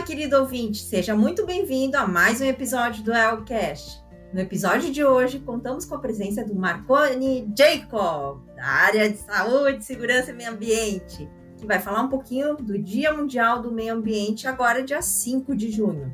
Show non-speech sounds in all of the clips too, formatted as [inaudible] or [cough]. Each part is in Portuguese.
Olá, querido ouvinte! Seja muito bem-vindo a mais um episódio do AELcast. No episódio de hoje, contamos com a presença do Marconi Jacob, da área de saúde, segurança e meio ambiente, que vai falar um pouquinho do Dia Mundial do Meio Ambiente, agora dia 5 de junho.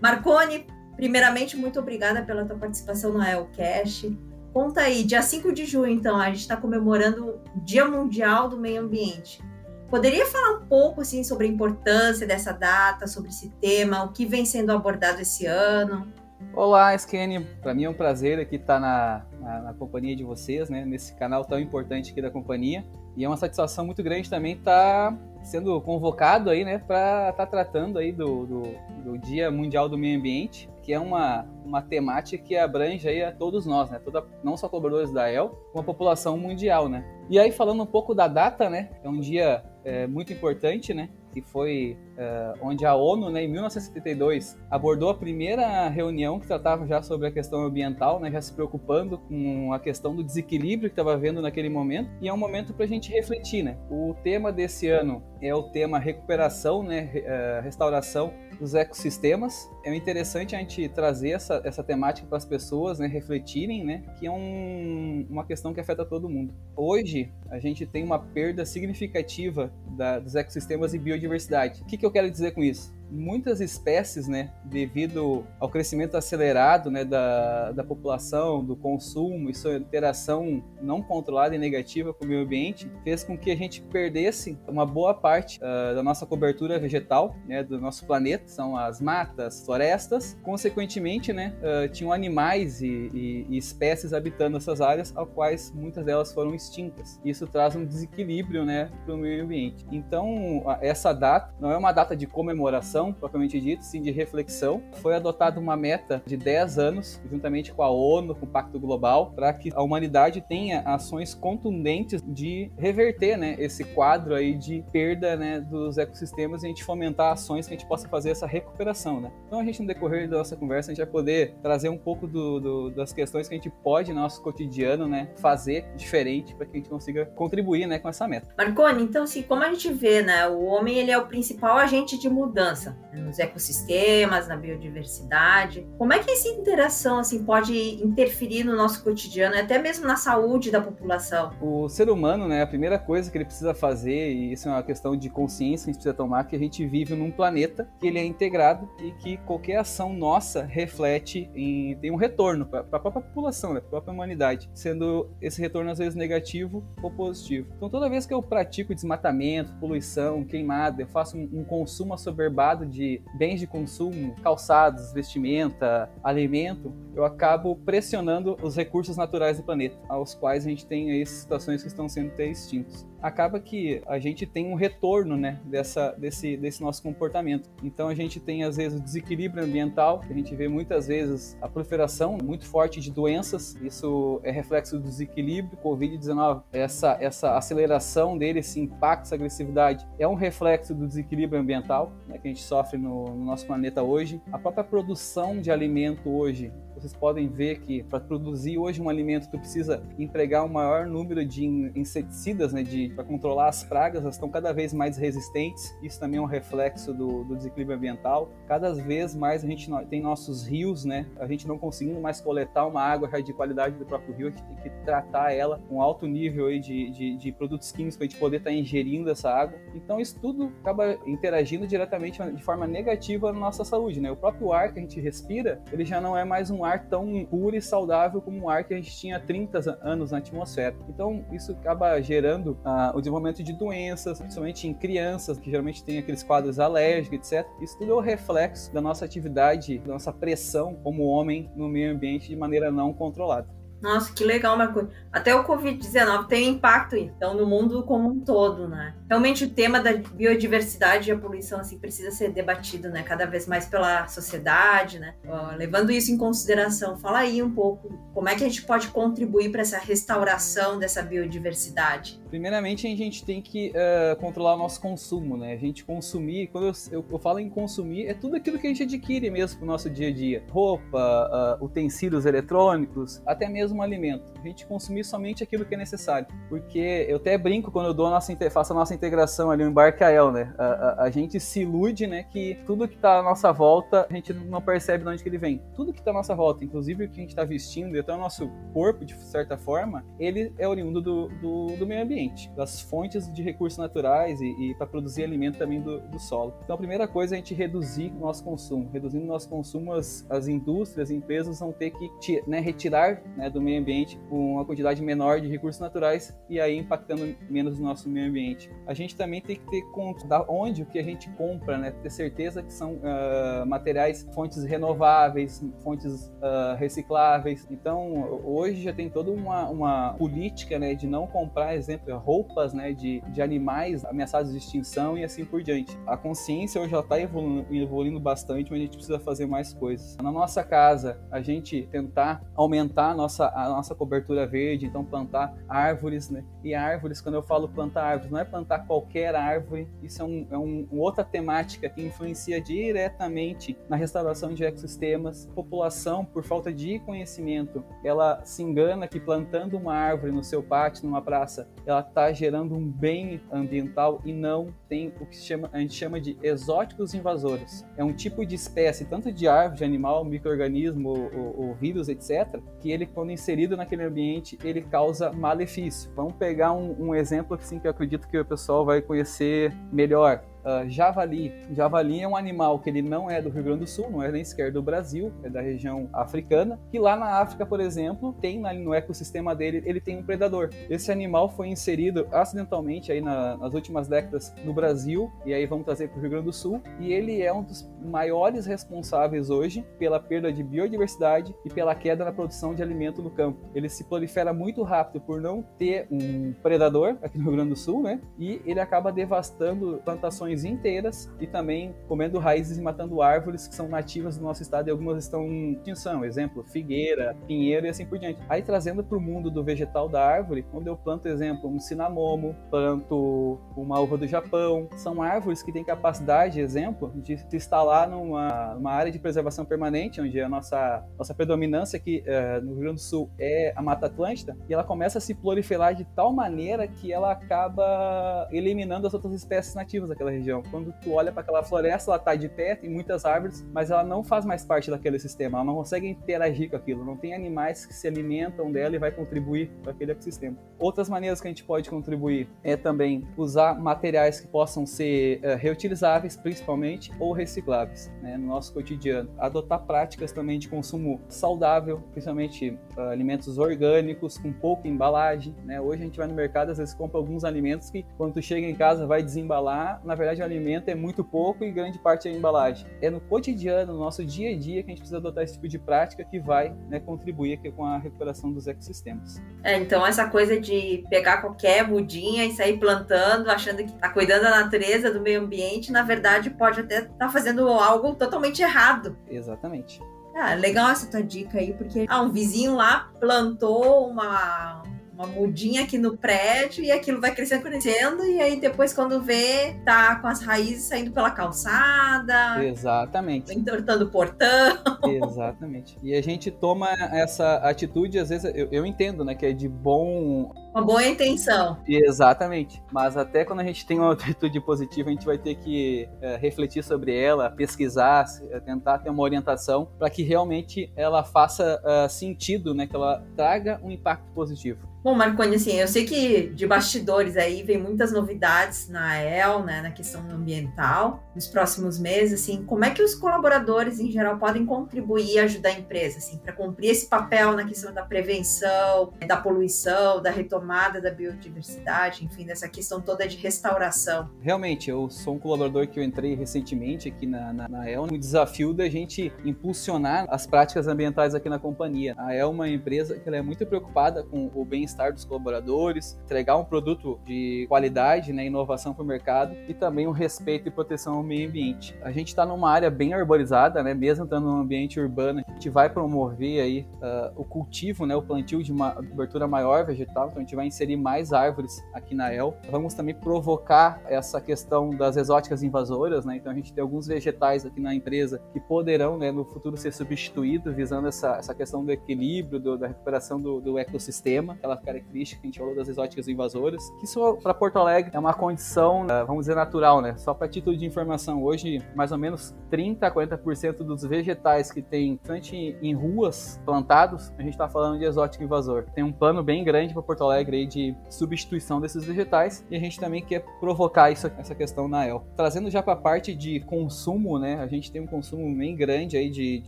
Marconi, primeiramente, muito obrigada pela tua participação no ELCast. Conta aí, dia 5 de junho, então, a gente está comemorando o Dia Mundial do Meio Ambiente. Poderia falar um pouco assim sobre a importância dessa data, sobre esse tema, o que vem sendo abordado esse ano? Olá, Skene. Para mim é um prazer aqui estar na, na, na, companhia de vocês, né? Nesse canal tão importante aqui da companhia. E é uma satisfação muito grande também estar sendo convocado aí, né? Para estar tratando aí do, do, do, Dia Mundial do Meio Ambiente, que é uma, uma temática que abrange aí a todos nós, né? Toda, não só colaboradores da EL, como a população mundial, né? E aí falando um pouco da data, né? É um dia é, muito importante, né? que foi uh, onde a ONU, né, em 1972, abordou a primeira reunião que tratava já sobre a questão ambiental, né, já se preocupando com a questão do desequilíbrio que estava havendo naquele momento, e é um momento para a gente refletir. Né? O tema desse ano é o tema recuperação, né, uh, restauração dos ecossistemas. É interessante a gente trazer essa, essa temática para as pessoas, né, refletirem, né, que é um, uma questão que afeta todo mundo. Hoje, a gente tem uma perda significativa da, dos ecossistemas e biodiversidade. O que, que eu quero dizer com isso? Muitas espécies, né, devido ao crescimento acelerado né, da, da população, do consumo e sua interação não controlada e negativa com o meio ambiente, fez com que a gente perdesse uma boa parte uh, da nossa cobertura vegetal, né, do nosso planeta, são as matas, florestas. Consequentemente, né, uh, tinham animais e, e, e, espécies habitando essas áreas, ao quais muitas delas foram extintas. Isso traz um desequilíbrio né, para o meio ambiente. Então, essa data não é uma data de comemoração, ação, propriamente dito, sim de reflexão. Foi adotada uma meta de 10 anos, juntamente com a ONU, com o Pacto Global, para que a humanidade tenha ações contundentes de reverter né, esse quadro aí de perda né, dos ecossistemas e a gente fomentar ações que a gente possa fazer essa recuperação. Né? Então a gente, no decorrer da nossa conversa, a gente vai poder trazer um pouco do, do, das questões que a gente pode no nosso cotidiano né, fazer diferente para que a gente consiga contribuir né, com essa meta. Marconi, então assim, como a gente vê, né, o homem ele é o principal agente de mudança né, nos ecossistemas, na biodiversidade. Como é que essa interação assim pode interferir no nosso cotidiano, até mesmo na saúde da população? O ser humano, né, a primeira coisa que ele precisa fazer, e isso é uma questão de consciência que a gente precisa tomar, que a gente vive num planeta que ele é integrado e que qualquer ação nossa reflete em tem um retorno para a própria população, né, para a própria humanidade, sendo esse retorno às vezes negativo ou positivo. Então toda vez que eu pratico desmatamento, poluição, queimada, eu faço um, um consumo assoberbado de bens de consumo, calçados, vestimenta, alimento, eu acabo pressionando os recursos naturais do planeta, aos quais a gente tem aí situações que estão sendo até extintos. Acaba que a gente tem um retorno, né, dessa, desse, desse nosso comportamento. Então a gente tem às vezes o desequilíbrio ambiental, a gente vê muitas vezes a proliferação muito forte de doenças. Isso é reflexo do desequilíbrio Covid-19. Essa essa aceleração dele, esse impacto, essa agressividade é um reflexo do desequilíbrio ambiental, né, que a gente sofre no, no nosso planeta hoje. A própria produção de alimento hoje vocês podem ver que para produzir hoje um alimento tu precisa empregar um maior número de inseticidas, né, para controlar as pragas, elas estão cada vez mais resistentes. Isso também é um reflexo do, do desequilíbrio ambiental. Cada vez mais a gente tem nossos rios, né? A gente não conseguindo mais coletar uma água de qualidade do próprio rio, a gente tem que tratar ela com alto nível aí de, de, de produtos químicos para a gente poder estar tá ingerindo essa água. Então isso tudo acaba interagindo diretamente de forma negativa na nossa saúde, né? O próprio ar que a gente respira, ele já não é mais um ar tão puro e saudável como o ar que a gente tinha há 30 anos na atmosfera. Então isso acaba gerando uh, o desenvolvimento de doenças, principalmente em crianças, que geralmente tem aqueles quadros alérgicos, etc. Isso tudo é o reflexo da nossa atividade, da nossa pressão como homem no meio ambiente de maneira não controlada. Nossa, que legal, Marco. Até o Covid-19 tem impacto, então, no mundo como um todo, né? Realmente o tema da biodiversidade e a poluição, assim, precisa ser debatido, né? Cada vez mais pela sociedade, né? levando isso em consideração, fala aí um pouco como é que a gente pode contribuir para essa restauração dessa biodiversidade. Primeiramente, a gente tem que uh, controlar o nosso consumo, né? A gente consumir, quando eu, eu, eu, falo em consumir, é tudo aquilo que a gente adquire mesmo o nosso dia a dia. Roupa, uh, utensílios eletrônicos, até mesmo alimento. A gente consumir somente aquilo que é necessário. Porque eu até brinco quando eu dou a nossa, faço a nossa integração ali, o Embarcael, né? A, a, a, gente se ilude, né, que tudo que está à nossa volta, a gente não percebe de onde que ele vem. Tudo que está à nossa volta, inclusive o que a gente está vestindo e até o nosso corpo, de certa forma, ele é oriundo do, do, do meio ambiente, das fontes de recursos naturais e, e para produzir alimento também do, do, solo. Então a primeira coisa é a gente reduzir o nosso consumo. Reduzindo o nosso consumo, as, as indústrias, as empresas vão ter que né, retirar né, do meio ambiente uma quantidade menor de recursos naturais e aí impactando menos o nosso meio ambiente. A gente também tem que ter conta da onde o que a gente compra, né? Ter certeza que são uh, materiais, fontes renováveis, fontes uh, recicláveis. Então, hoje já tem toda uma, uma política, né, de não comprar, exemplo, roupas, né, de, de animais ameaçados de extinção e assim por diante. A consciência hoje já está evoluindo, evoluindo bastante, mas a gente precisa fazer mais coisas. Na nossa casa, a gente tentar aumentar a nossa a nossa cobertura verde, então plantar árvores, né? E árvores, quando eu falo plantar árvores, não é plantar qualquer árvore, isso é, um, é um, outra temática que influencia diretamente na restauração de ecossistemas. A população, por falta de conhecimento, ela se engana que plantando uma árvore no seu pátio, numa praça, ela está gerando um bem ambiental e não tem o que chama, a gente chama de exóticos invasores. É um tipo de espécie, tanto de árvore, de animal, microorganismo, ou vírus, etc., que ele, quando inserido naquele ambiente, ele causa malefício. Vamos pegar um, um exemplo assim, que eu acredito que o pessoal vai conhecer melhor uh, javali. Javali é um animal que ele não é do Rio Grande do Sul, não é nem sequer do Brasil, é da região africana, que lá na África, por exemplo, tem no ecossistema dele, ele tem um predador. Esse animal foi inserido acidentalmente aí na, nas últimas décadas no Brasil, e aí vamos trazer para o Rio Grande do Sul, e ele é um dos maiores responsáveis hoje pela perda de biodiversidade e pela queda na produção de alimento no campo. Ele se prolifera muito rápido por não ter um predador aqui no Rio Grande do Sul, né? E ele acaba devastando plantações regiões inteiras e também comendo raízes e matando árvores que são nativas do nosso estado e algumas estão em extinção. Exemplo, figueira, pinheiro e assim por diante. Aí trazendo para o mundo do vegetal da árvore, quando eu planto, exemplo, um cinamomo, planto uma uva do Japão, são árvores que têm capacidade, exemplo, de se instalar numa, numa área de preservação permanente, onde a nossa, nossa predominância aqui uh, no Rio Grande do Sul é a Mata Atlântica, e ela começa a se proliferar de tal maneira que ela acaba eliminando as outras espécies nativas daquela região região. Quando tu olha para aquela floresta, ela tá de pé, tem muitas árvores, mas ela não faz mais parte daquele sistema, ela não consegue interagir com aquilo, não tem animais que se alimentam dela e vai contribuir para aquele ecossistema. Outras maneiras que a gente pode contribuir é também usar materiais que possam ser uh, reutilizáveis, principalmente, ou recicláveis, né, no nosso cotidiano. Adotar práticas também de consumo saudável, principalmente uh, alimentos orgânicos, com pouca embalagem. Né? Hoje a gente vai no mercado, às vezes compra alguns alimentos que, quando tu chega em casa, vai desembalar, na verdade de alimento é muito pouco e grande parte é a embalagem. É no cotidiano, no nosso dia a dia, que a gente precisa adotar esse tipo de prática que vai né, contribuir aqui com a recuperação dos ecossistemas. É, então essa coisa de pegar qualquer mudinha e sair plantando, achando que está cuidando da natureza, do meio ambiente, na verdade pode até estar tá fazendo algo totalmente errado. Exatamente. Ah, legal essa tua dica aí, porque ah, um vizinho lá plantou uma uma mudinha aqui no prédio e aquilo vai crescendo, crescendo, e aí depois quando vê, tá com as raízes saindo pela calçada. Exatamente. Entortando o portão. Exatamente. E a gente toma essa atitude, às vezes, eu, eu entendo, né, que é de bom uma boa intenção. Exatamente. Mas até quando a gente tem uma atitude positiva, a gente vai ter que é, refletir sobre ela, pesquisar, é, tentar ter uma orientação para que realmente ela faça uh, sentido, né? Que ela traga um impacto positivo. Bom, Marconi, assim, eu sei que de bastidores aí vem muitas novidades na EL, né, na questão ambiental, nos próximos meses, assim, como é que os colaboradores em geral podem contribuir e ajudar a empresa, assim, para cumprir esse papel na questão da prevenção, da poluição, da retomada da biodiversidade, enfim, dessa questão toda de restauração? Realmente, eu sou um colaborador que eu entrei recentemente aqui na, na, na EL, o desafio da gente impulsionar as práticas ambientais aqui na companhia. A EL é uma empresa que ela é muito preocupada com o bem-estar dos colaboradores, entregar um produto de qualidade, né, inovação para o mercado e também um respeito e proteção ao meio ambiente. A gente está numa área bem arborizada, né, mesmo estando num ambiente urbano, a gente vai promover aí uh, o cultivo, né, o plantio de uma cobertura maior vegetal, então a gente vai inserir mais árvores aqui na EL. Vamos também provocar essa questão das exóticas invasoras, né, então a gente tem alguns vegetais aqui na empresa que poderão, né, no futuro ser substituídos, visando essa, essa questão do equilíbrio, do, da recuperação do, do ecossistema, aquela característica que a gente falou das exóticas invasoras, que isso para Porto Alegre é uma condição, né, vamos dizer, natural, né? Só para título de informação, hoje mais ou menos 30 a 40% dos vegetais que tem tanto em ruas plantados, a gente está falando de exótico invasor. Tem um plano bem grande para Porto Alegre aí de substituição desses vegetais e a gente também quer provocar isso, essa questão na EL. Trazendo já para a parte de consumo, né? A gente tem um consumo bem grande aí de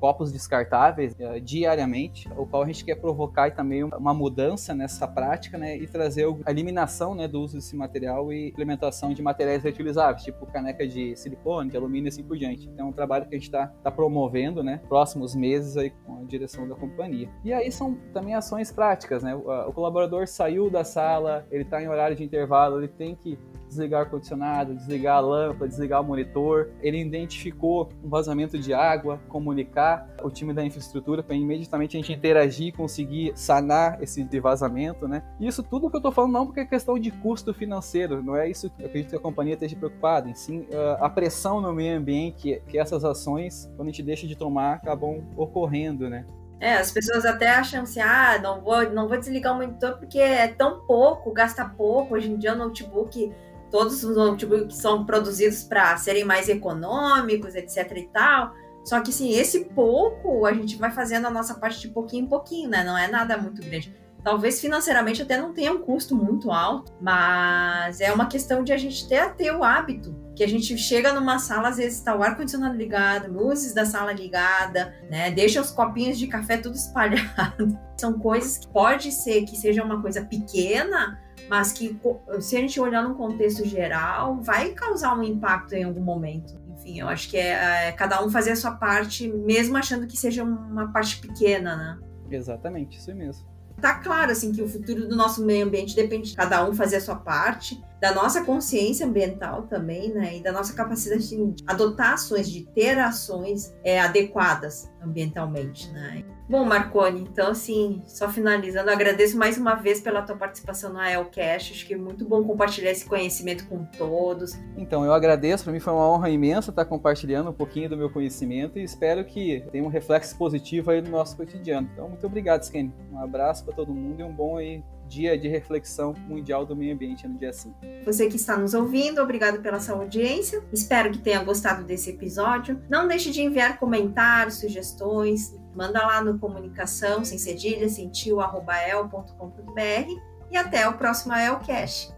copos descartáveis uh, diariamente, o qual a gente quer provocar também uma mudança nessa prática, né, e trazer a eliminação, né, do uso desse material e implementação de materiais reutilizáveis, tipo caneca de silicone, de alumínio e assim por diante. Então é um trabalho que a gente está tá promovendo, né, próximos meses aí com a direção da companhia. E aí são também ações práticas, né, o colaborador saiu da sala, ele está em horário de intervalo, ele tem que desligar o ar-condicionado, desligar a lâmpada, desligar o monitor. Ele identificou um vazamento de água, comunicar o time da infraestrutura para imediatamente a gente interagir e conseguir sanar esse vazamento, né? E isso tudo que eu estou falando não porque é questão de custo financeiro, não é isso que eu acredito que a companhia esteja preocupada, em sim ah, a pressão no meio ambiente que essas ações, quando a gente deixa de tomar, acabam ocorrendo, né? É, as pessoas até acham assim, ah, não vou, não vou desligar o monitor porque é tão pouco, gasta pouco. Hoje em dia o notebook todos os notebooks são produzidos para serem mais econômicos, etc e tal. Só que, assim, esse pouco a gente vai fazendo a nossa parte de pouquinho em pouquinho, né? Não é nada muito grande. Talvez financeiramente até não tenha um custo muito alto, mas é uma questão de a gente ter, ter o hábito. Que a gente chega numa sala, às vezes está o ar-condicionado ligado, luzes da sala ligada, né? Deixa os copinhos de café tudo [laughs] espalhado. São coisas que pode ser que seja uma coisa pequena, mas que se a gente olhar num contexto geral, vai causar um impacto em algum momento. Enfim, eu acho que é, é cada um fazer a sua parte, mesmo achando que seja uma parte pequena, né? Exatamente, isso mesmo. Tá claro, assim, que o futuro do nosso meio ambiente depende de cada um fazer a sua parte, da nossa consciência ambiental também, né? E da nossa capacidade de adotar ações, de ter ações é, adequadas ambientalmente, né? Bom, Marconi, então assim, só finalizando, agradeço mais uma vez pela tua participação no Elcast, acho que é muito bom compartilhar esse conhecimento com todos. Então, eu agradeço, para mim foi uma honra imensa estar compartilhando um pouquinho do meu conhecimento e espero que tenha um reflexo positivo aí no nosso cotidiano. Então, muito obrigado, Sken. Um abraço para todo mundo e um bom aí dia de reflexão mundial do meio ambiente no dia 5. Você que está nos ouvindo, obrigado pela sua audiência. Espero que tenha gostado desse episódio. Não deixe de enviar comentários, sugestões. Manda lá no comunicação sem cedilha, sentiu, arroba el.com.br e até o próximo Elcast.